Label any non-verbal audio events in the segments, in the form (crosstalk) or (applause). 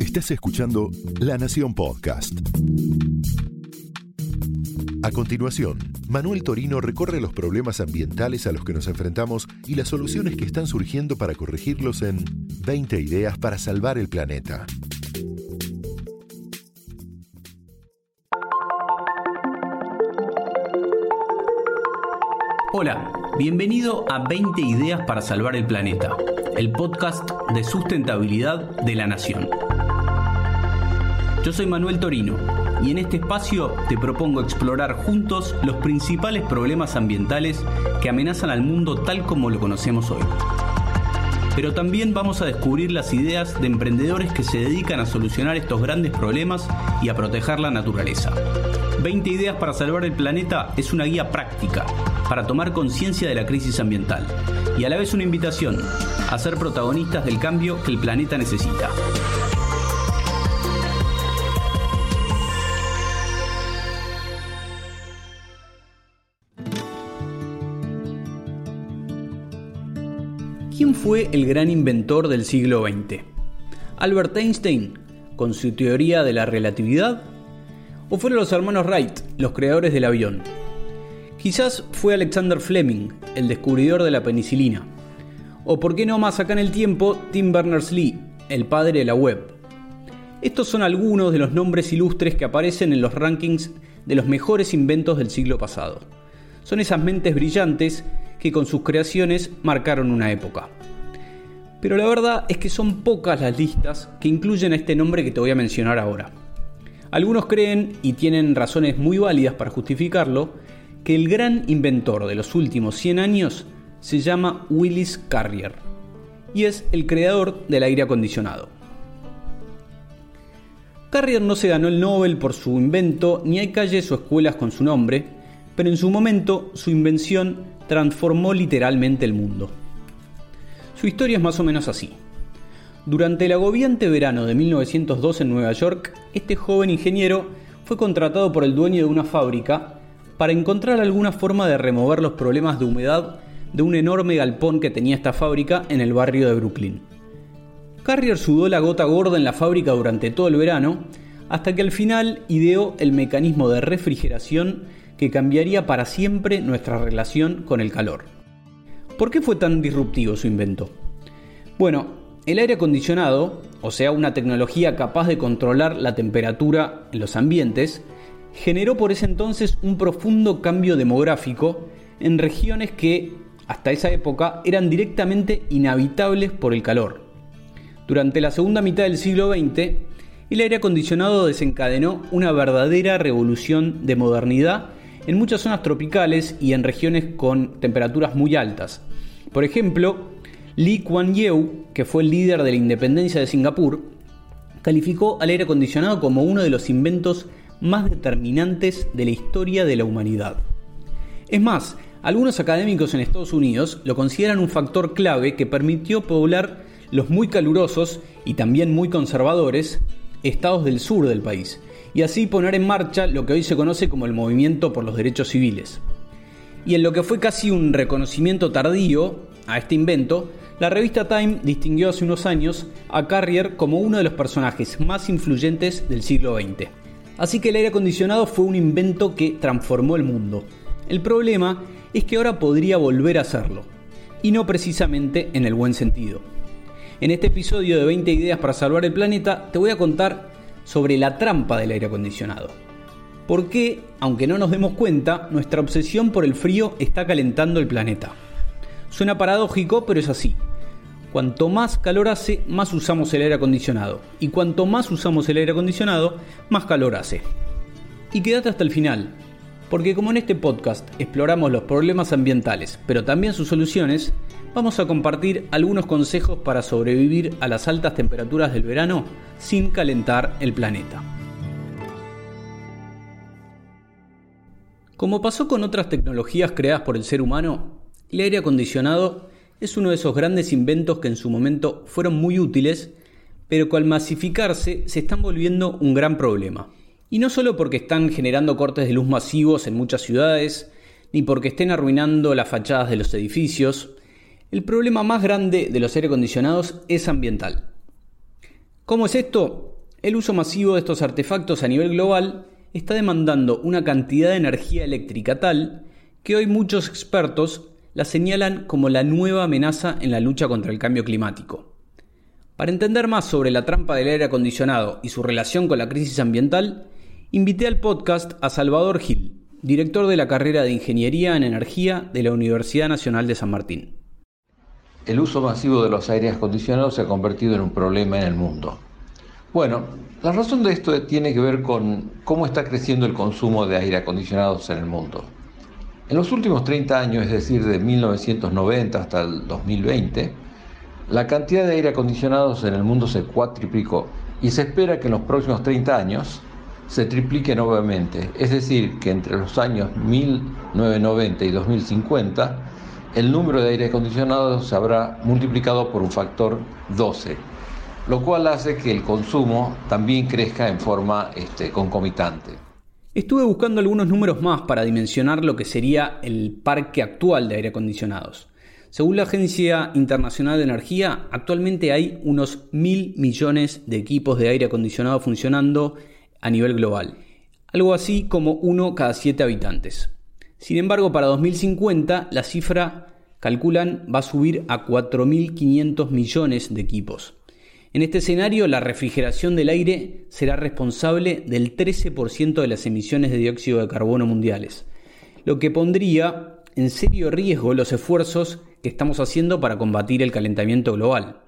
Estás escuchando La Nación Podcast. A continuación, Manuel Torino recorre los problemas ambientales a los que nos enfrentamos y las soluciones que están surgiendo para corregirlos en 20 ideas para salvar el planeta. Hola, bienvenido a 20 ideas para salvar el planeta, el podcast de sustentabilidad de la Nación. Yo soy Manuel Torino y en este espacio te propongo explorar juntos los principales problemas ambientales que amenazan al mundo tal como lo conocemos hoy. Pero también vamos a descubrir las ideas de emprendedores que se dedican a solucionar estos grandes problemas y a proteger la naturaleza. 20 ideas para salvar el planeta es una guía práctica para tomar conciencia de la crisis ambiental y a la vez una invitación a ser protagonistas del cambio que el planeta necesita. ¿Quién fue el gran inventor del siglo XX? ¿Albert Einstein, con su teoría de la relatividad? ¿O fueron los hermanos Wright, los creadores del avión? Quizás fue Alexander Fleming, el descubridor de la penicilina. O por qué no más acá en el tiempo, Tim Berners-Lee, el padre de la web. Estos son algunos de los nombres ilustres que aparecen en los rankings de los mejores inventos del siglo pasado. Son esas mentes brillantes que con sus creaciones marcaron una época. Pero la verdad es que son pocas las listas que incluyen a este nombre que te voy a mencionar ahora. Algunos creen, y tienen razones muy válidas para justificarlo, que el gran inventor de los últimos 100 años se llama Willis Carrier y es el creador del aire acondicionado. Carrier no se ganó el Nobel por su invento, ni hay calles o escuelas con su nombre, pero en su momento su invención transformó literalmente el mundo. Su historia es más o menos así. Durante el agobiante verano de 1902 en Nueva York, este joven ingeniero fue contratado por el dueño de una fábrica para encontrar alguna forma de remover los problemas de humedad de un enorme galpón que tenía esta fábrica en el barrio de Brooklyn. Carrier sudó la gota gorda en la fábrica durante todo el verano, hasta que al final ideó el mecanismo de refrigeración que cambiaría para siempre nuestra relación con el calor. ¿Por qué fue tan disruptivo su invento? Bueno, el aire acondicionado, o sea, una tecnología capaz de controlar la temperatura en los ambientes, generó por ese entonces un profundo cambio demográfico en regiones que, hasta esa época, eran directamente inhabitables por el calor. Durante la segunda mitad del siglo XX, el aire acondicionado desencadenó una verdadera revolución de modernidad en muchas zonas tropicales y en regiones con temperaturas muy altas. Por ejemplo, Lee Kuan Yew, que fue el líder de la independencia de Singapur, calificó al aire acondicionado como uno de los inventos más determinantes de la historia de la humanidad. Es más, algunos académicos en Estados Unidos lo consideran un factor clave que permitió poblar los muy calurosos y también muy conservadores estados del sur del país, y así poner en marcha lo que hoy se conoce como el movimiento por los derechos civiles. Y en lo que fue casi un reconocimiento tardío a este invento, la revista Time distinguió hace unos años a Carrier como uno de los personajes más influyentes del siglo XX. Así que el aire acondicionado fue un invento que transformó el mundo. El problema es que ahora podría volver a hacerlo, y no precisamente en el buen sentido. En este episodio de 20 ideas para salvar el planeta te voy a contar sobre la trampa del aire acondicionado. ¿Por qué, aunque no nos demos cuenta, nuestra obsesión por el frío está calentando el planeta? Suena paradójico, pero es así. Cuanto más calor hace, más usamos el aire acondicionado. Y cuanto más usamos el aire acondicionado, más calor hace. Y quédate hasta el final, porque como en este podcast exploramos los problemas ambientales, pero también sus soluciones, vamos a compartir algunos consejos para sobrevivir a las altas temperaturas del verano sin calentar el planeta. Como pasó con otras tecnologías creadas por el ser humano, el aire acondicionado es uno de esos grandes inventos que en su momento fueron muy útiles, pero que al masificarse se están volviendo un gran problema. Y no solo porque están generando cortes de luz masivos en muchas ciudades, ni porque estén arruinando las fachadas de los edificios, el problema más grande de los aire acondicionados es ambiental. ¿Cómo es esto? El uso masivo de estos artefactos a nivel global está demandando una cantidad de energía eléctrica tal que hoy muchos expertos la señalan como la nueva amenaza en la lucha contra el cambio climático. Para entender más sobre la trampa del aire acondicionado y su relación con la crisis ambiental, invité al podcast a Salvador Gil, director de la carrera de Ingeniería en Energía de la Universidad Nacional de San Martín. El uso masivo de los aires acondicionados se ha convertido en un problema en el mundo. Bueno, la razón de esto tiene que ver con cómo está creciendo el consumo de aire acondicionados en el mundo. En los últimos 30 años, es decir, de 1990 hasta el 2020, la cantidad de aire acondicionados en el mundo se cuatriplicó y se espera que en los próximos 30 años se triplique nuevamente, es decir, que entre los años 1990 y 2050 el número de aire acondicionados se habrá multiplicado por un factor 12, lo cual hace que el consumo también crezca en forma este, concomitante. Estuve buscando algunos números más para dimensionar lo que sería el parque actual de aire acondicionados. Según la Agencia Internacional de Energía, actualmente hay unos mil millones de equipos de aire acondicionado funcionando a nivel global, algo así como uno cada siete habitantes. Sin embargo, para 2050 la cifra calculan va a subir a 4.500 millones de equipos. En este escenario, la refrigeración del aire será responsable del 13% de las emisiones de dióxido de carbono mundiales, lo que pondría en serio riesgo los esfuerzos que estamos haciendo para combatir el calentamiento global.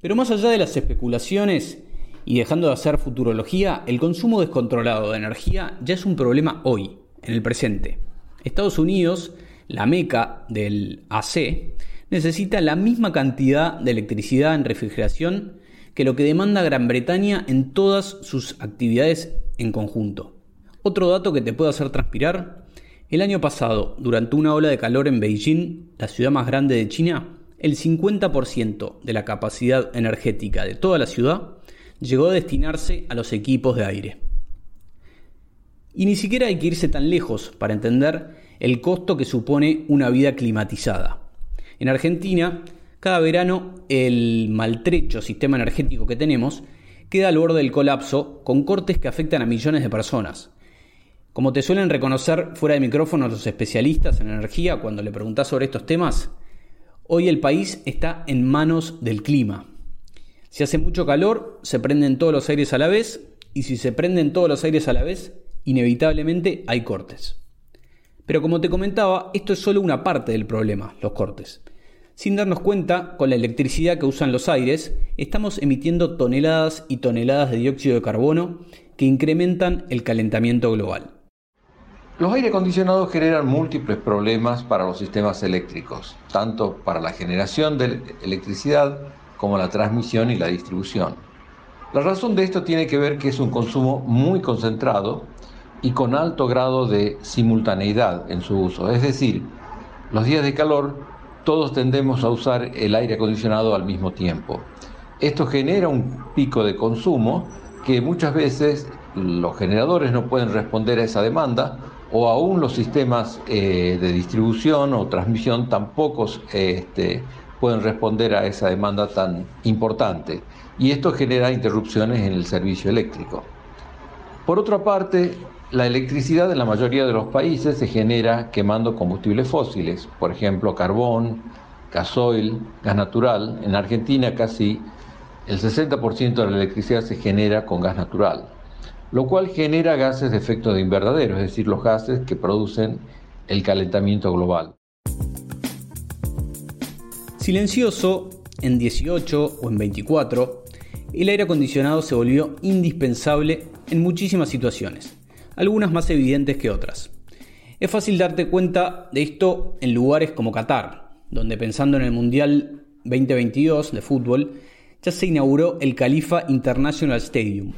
Pero más allá de las especulaciones y dejando de hacer futurología, el consumo descontrolado de energía ya es un problema hoy, en el presente. Estados Unidos, la meca del AC, necesita la misma cantidad de electricidad en refrigeración que lo que demanda Gran Bretaña en todas sus actividades en conjunto. Otro dato que te puede hacer transpirar el año pasado, durante una ola de calor en Beijing, la ciudad más grande de China, el 50% de la capacidad energética de toda la ciudad llegó a destinarse a los equipos de aire. Y ni siquiera hay que irse tan lejos para entender el costo que supone una vida climatizada. En Argentina, cada verano el maltrecho sistema energético que tenemos queda al borde del colapso con cortes que afectan a millones de personas. Como te suelen reconocer fuera de micrófono los especialistas en energía cuando le preguntas sobre estos temas, hoy el país está en manos del clima. Si hace mucho calor, se prenden todos los aires a la vez, y si se prenden todos los aires a la vez, inevitablemente hay cortes. Pero como te comentaba, esto es solo una parte del problema, los cortes. Sin darnos cuenta, con la electricidad que usan los aires, estamos emitiendo toneladas y toneladas de dióxido de carbono que incrementan el calentamiento global. Los aire acondicionados generan múltiples problemas para los sistemas eléctricos, tanto para la generación de electricidad como la transmisión y la distribución. La razón de esto tiene que ver que es un consumo muy concentrado y con alto grado de simultaneidad en su uso. Es decir, los días de calor todos tendemos a usar el aire acondicionado al mismo tiempo. Esto genera un pico de consumo que muchas veces los generadores no pueden responder a esa demanda o aún los sistemas eh, de distribución o transmisión tampoco este, pueden responder a esa demanda tan importante y esto genera interrupciones en el servicio eléctrico. Por otra parte, la electricidad en la mayoría de los países se genera quemando combustibles fósiles, por ejemplo carbón, gasoil, gas natural. En Argentina casi el 60% de la electricidad se genera con gas natural lo cual genera gases de efecto de invernadero, es decir, los gases que producen el calentamiento global. Silencioso, en 18 o en 24, el aire acondicionado se volvió indispensable en muchísimas situaciones, algunas más evidentes que otras. Es fácil darte cuenta de esto en lugares como Qatar, donde pensando en el Mundial 2022 de fútbol, ya se inauguró el Khalifa International Stadium,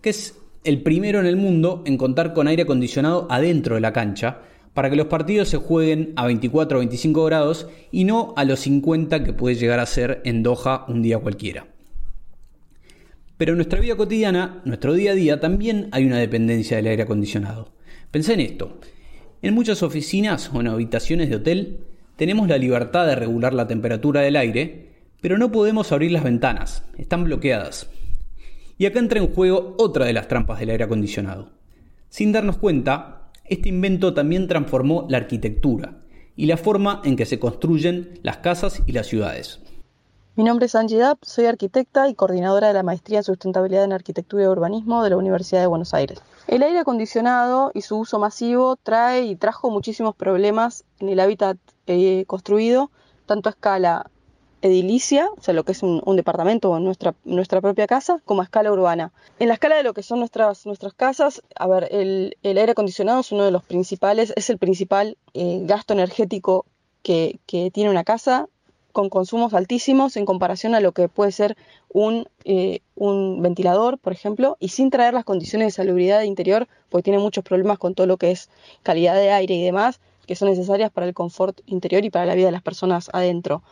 que es el primero en el mundo en contar con aire acondicionado adentro de la cancha, para que los partidos se jueguen a 24 o 25 grados y no a los 50 que puede llegar a ser en Doha un día cualquiera. Pero en nuestra vida cotidiana, nuestro día a día, también hay una dependencia del aire acondicionado. Pensé en esto. En muchas oficinas o en habitaciones de hotel tenemos la libertad de regular la temperatura del aire, pero no podemos abrir las ventanas, están bloqueadas. Y acá entra en juego otra de las trampas del aire acondicionado. Sin darnos cuenta, este invento también transformó la arquitectura y la forma en que se construyen las casas y las ciudades. Mi nombre es Angie Dapp, soy arquitecta y coordinadora de la Maestría en Sustentabilidad en Arquitectura y Urbanismo de la Universidad de Buenos Aires. El aire acondicionado y su uso masivo trae y trajo muchísimos problemas en el hábitat eh, construido, tanto a escala edilicia, o sea, lo que es un, departamento o nuestra, nuestra propia casa, como a escala urbana. En la escala de lo que son nuestras, nuestras casas, a ver, el, aire acondicionado es uno de los principales, es el principal eh, gasto energético que, que, tiene una casa, con consumos altísimos en comparación a lo que puede ser un, eh, un ventilador, por ejemplo, y sin traer las condiciones de salubridad interior, porque tiene muchos problemas con todo lo que es calidad de aire y demás, que son necesarias para el confort interior y para la vida de las personas adentro.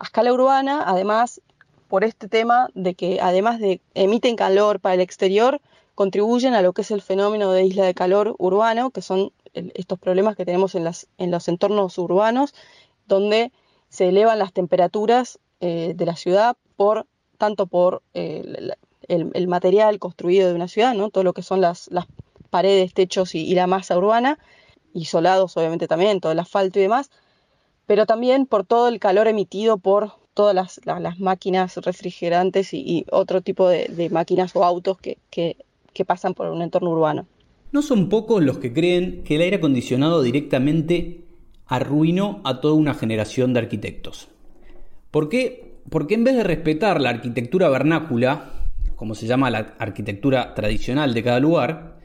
A escala urbana, además, por este tema de que además de emiten calor para el exterior, contribuyen a lo que es el fenómeno de isla de calor urbano, que son estos problemas que tenemos en, las, en los entornos urbanos, donde se elevan las temperaturas eh, de la ciudad por tanto por eh, el, material construido de una ciudad, ¿no? todo lo que son las, paredes, techos y, la masa urbana, isolados obviamente también, todo el asfalto y demás, pero también por todo el calor emitido por todas las, máquinas refrigerantes y, otro tipo de, máquinas o autos que, que pasan por un entorno urbano. No son pocos los que creen que el aire acondicionado directamente arruinó a toda una generación de arquitectos. ¿Por qué? Porque en vez de respetar la arquitectura vernácula, como se llama la arquitectura tradicional de cada lugar,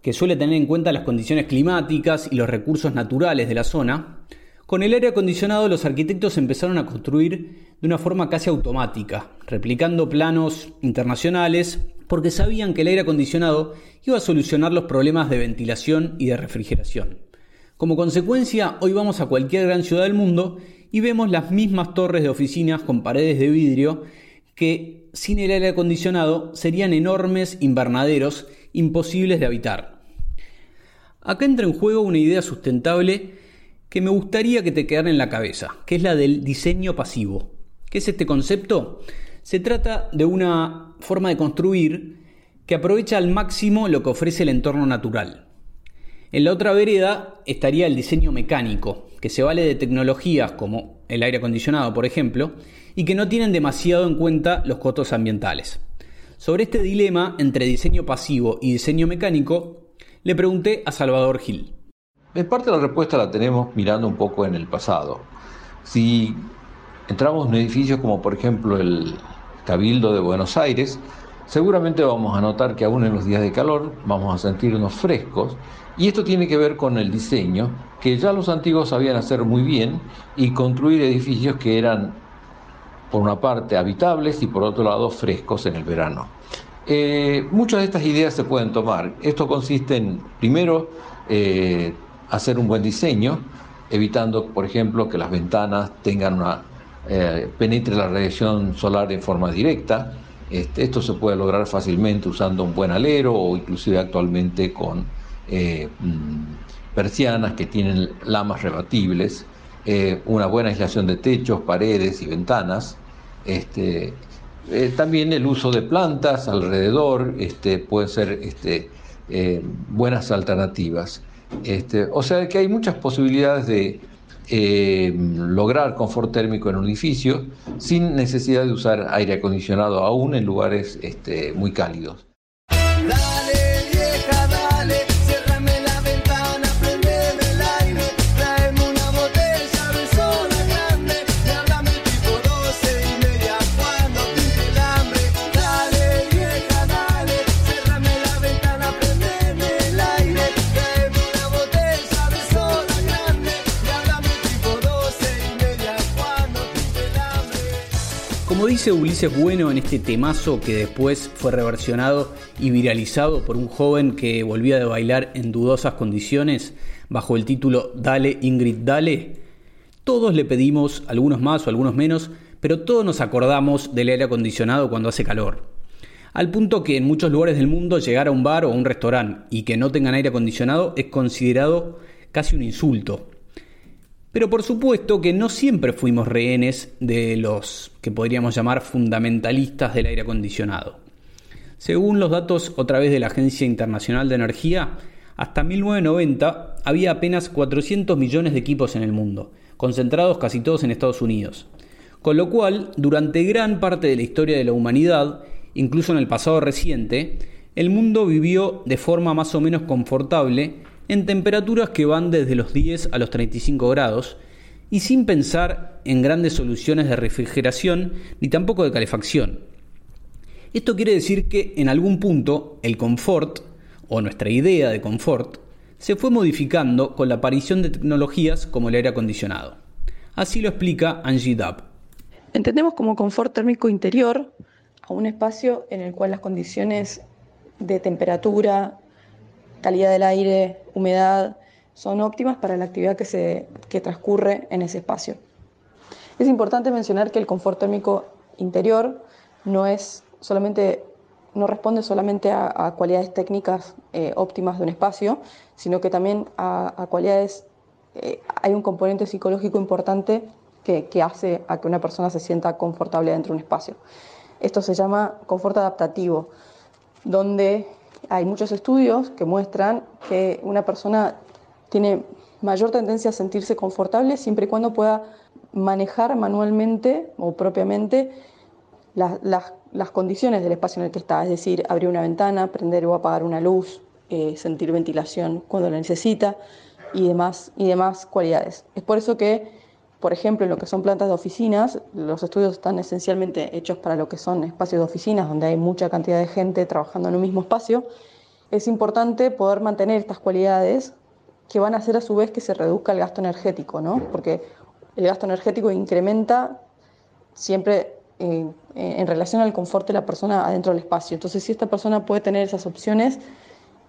que suele tener en cuenta las condiciones climáticas y los recursos naturales de la zona, con el aire acondicionado los arquitectos empezaron a construir de una forma casi automática, replicando planos internacionales, porque sabían que el aire acondicionado iba a solucionar los problemas de ventilación y de refrigeración. Como consecuencia, hoy vamos a cualquier gran ciudad del mundo y vemos las mismas torres de oficinas con paredes de vidrio que sin el aire acondicionado serían enormes invernaderos imposibles de habitar. Acá entra en juego una idea sustentable que me gustaría que te quedara en la cabeza, que es la del diseño pasivo. ¿Qué es este concepto? Se trata de una forma de construir que aprovecha al máximo lo que ofrece el entorno natural. En la otra vereda estaría el diseño mecánico, que se vale de tecnologías como el aire acondicionado, por ejemplo, y que no tienen demasiado en cuenta los costos ambientales. Sobre este dilema entre diseño pasivo y diseño mecánico, le pregunté a Salvador Gil. En parte la respuesta la tenemos mirando un poco en el pasado. Si entramos en edificios como por ejemplo el Cabildo de Buenos Aires, seguramente vamos a notar que aún en los días de calor vamos a sentirnos frescos y esto tiene que ver con el diseño, que ya los antiguos sabían hacer muy bien y construir edificios que eran, por una parte, habitables y por otro lado, frescos en el verano. Eh, muchas de estas ideas se pueden tomar. Esto consiste en, primero, eh, hacer un buen diseño, evitando, por ejemplo, que las ventanas tengan una, eh, penetre la radiación solar en forma directa. Este, esto se puede lograr fácilmente usando un buen alero o inclusive actualmente con eh, mm, persianas que tienen lamas rebatibles, eh, una buena aislación de techos, paredes y ventanas. Este, eh, también el uso de plantas alrededor este, puede ser este, buenas alternativas. O sea que hay muchas posibilidades de lograr confort térmico en un edificio sin necesidad de usar aire acondicionado aún en lugares este, muy cálidos. Dice Ulises Bueno en este temazo que después fue reversionado y viralizado por un joven que volvía de bailar en dudosas condiciones bajo el título Dale Ingrid Dale, todos le pedimos, algunos más o algunos menos, pero todos nos acordamos del aire acondicionado cuando hace calor. Al punto que en muchos lugares del mundo llegar a un bar o a un restaurante y que no tengan aire acondicionado es considerado casi un insulto. Pero por supuesto que no siempre fuimos rehenes de los que podríamos llamar fundamentalistas del aire acondicionado. Según los datos otra vez de la Agencia Internacional de Energía, hasta 1990 había apenas 400 millones de equipos en el mundo, concentrados casi todos en Estados Unidos. Con lo cual, durante gran parte de la historia de la humanidad, incluso en el pasado reciente, el mundo vivió de forma más o menos confortable en temperaturas que van desde los 10 a los 35 grados, y sin pensar en grandes soluciones de refrigeración ni tampoco de calefacción. Esto quiere decir que en algún punto el confort, o nuestra idea de confort, se fue modificando con la aparición de tecnologías como el aire acondicionado. Así lo explica Angie Dubb. Entendemos como confort térmico interior a un espacio en el cual las condiciones de temperatura, calidad del aire, humedad, son óptimas para la actividad que, se, que transcurre en ese espacio. Es importante mencionar que el confort térmico interior no es solamente no responde solamente a, cualidades técnicas eh, óptimas de un espacio, sino que también a, cualidades, eh, hay un componente psicológico importante que, hace a que una persona se sienta confortable dentro de un espacio. Esto se llama confort adaptativo, donde hay muchos estudios que muestran que una persona tiene mayor tendencia a sentirse confortable siempre y cuando pueda manejar manualmente o propiamente las, condiciones del espacio en el que está, es decir, abrir una ventana, prender o apagar una luz, eh, sentir ventilación cuando la necesita y demás, y demás cualidades. Es por eso que, por ejemplo, en lo que son plantas de oficinas, los estudios están esencialmente hechos para lo que son espacios de oficinas, donde hay mucha cantidad de gente trabajando en un mismo espacio. Es importante poder mantener estas cualidades que van a hacer a su vez que se reduzca el gasto energético, ¿no? Porque el gasto energético incrementa siempre en, relación al confort de la persona adentro del espacio. Entonces, si esta persona puede tener esas opciones,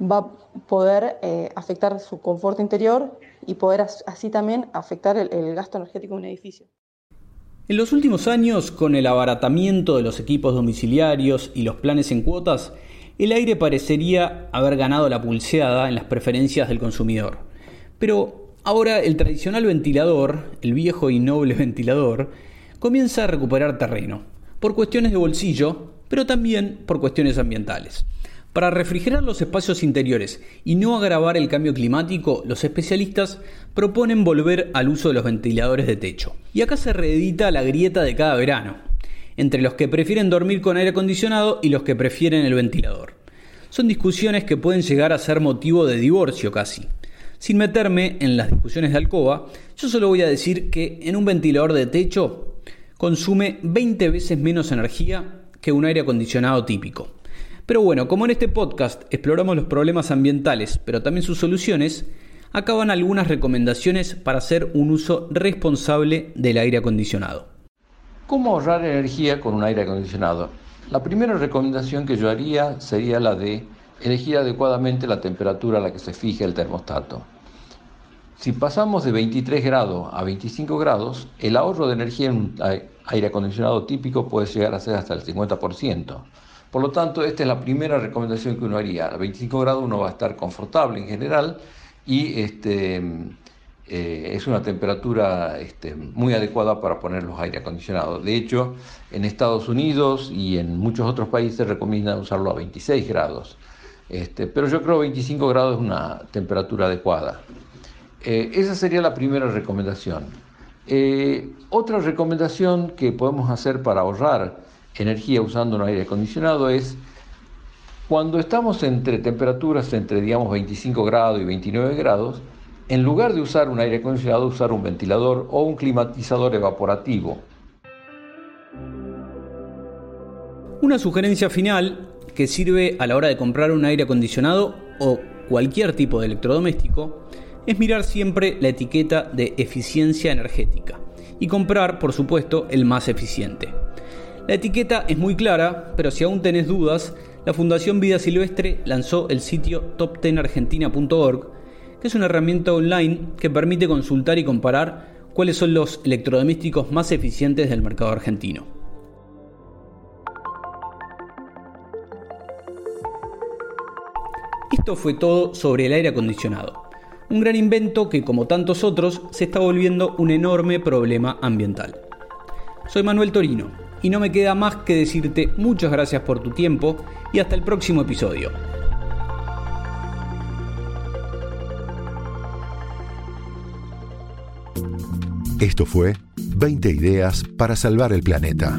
va a poder eh, afectar su confort interior y poder así también afectar el gasto energético de un edificio. En los últimos años, con el abaratamiento de los equipos domiciliarios y los planes en cuotas, el aire parecería haber ganado la pulseada en las preferencias del consumidor. Pero ahora el tradicional ventilador, el viejo y noble (laughs) ventilador, comienza a recuperar terreno, por cuestiones de bolsillo, pero también por cuestiones ambientales. Para refrigerar los espacios interiores y no agravar el cambio climático, los especialistas proponen volver al uso de los ventiladores de techo. Y acá se reedita la grieta de cada verano entre los que prefieren dormir con aire acondicionado y los que prefieren el ventilador. Son discusiones que pueden llegar a ser motivo de divorcio casi. Sin meterme en las discusiones de alcoba, yo solo voy a decir que en un ventilador de techo consume 20 veces menos energía que un aire acondicionado típico. Pero bueno, como en este podcast exploramos los problemas ambientales, pero también sus soluciones, acaban algunas recomendaciones para hacer un uso responsable del aire acondicionado. ¿Cómo ahorrar energía con un aire acondicionado? La primera recomendación que yo haría sería la de elegir adecuadamente la temperatura a la que se fije el termostato. Si pasamos de 23 grados a 25 grados, el ahorro de energía en un aire acondicionado típico puede llegar a ser hasta el 50%. Por lo tanto, esta es la primera recomendación que uno haría. A 25 grados uno va a estar confortable en general y este, eh, es una temperatura este, muy adecuada para poner los aire acondicionados. De hecho, en Estados Unidos y en muchos otros países recomiendan usarlo a 26 grados. Este, pero yo creo que 25 grados es una temperatura adecuada. Eh, esa sería la primera recomendación. Eh, otra recomendación que podemos hacer para ahorrar energía usando un aire acondicionado es cuando estamos entre temperaturas entre digamos 25 grados y 29 grados, en lugar de usar un aire acondicionado, usar un ventilador o un climatizador evaporativo. Una sugerencia final que sirve a la hora de comprar un aire acondicionado o cualquier tipo de electrodoméstico es mirar siempre la etiqueta de eficiencia energética y comprar, por supuesto, el más eficiente. La etiqueta es muy clara, pero si aún tenés dudas, la Fundación Vida Silvestre lanzó el sitio top10argentina.org es una herramienta online que permite consultar y comparar cuáles son los electrodomésticos más eficientes del mercado argentino. Esto fue todo sobre el aire acondicionado, un gran invento que como tantos otros se está volviendo un enorme problema ambiental. Soy Manuel Torino y no me queda más que decirte muchas gracias por tu tiempo y hasta el próximo episodio. Esto fue 20 ideas para salvar el planeta.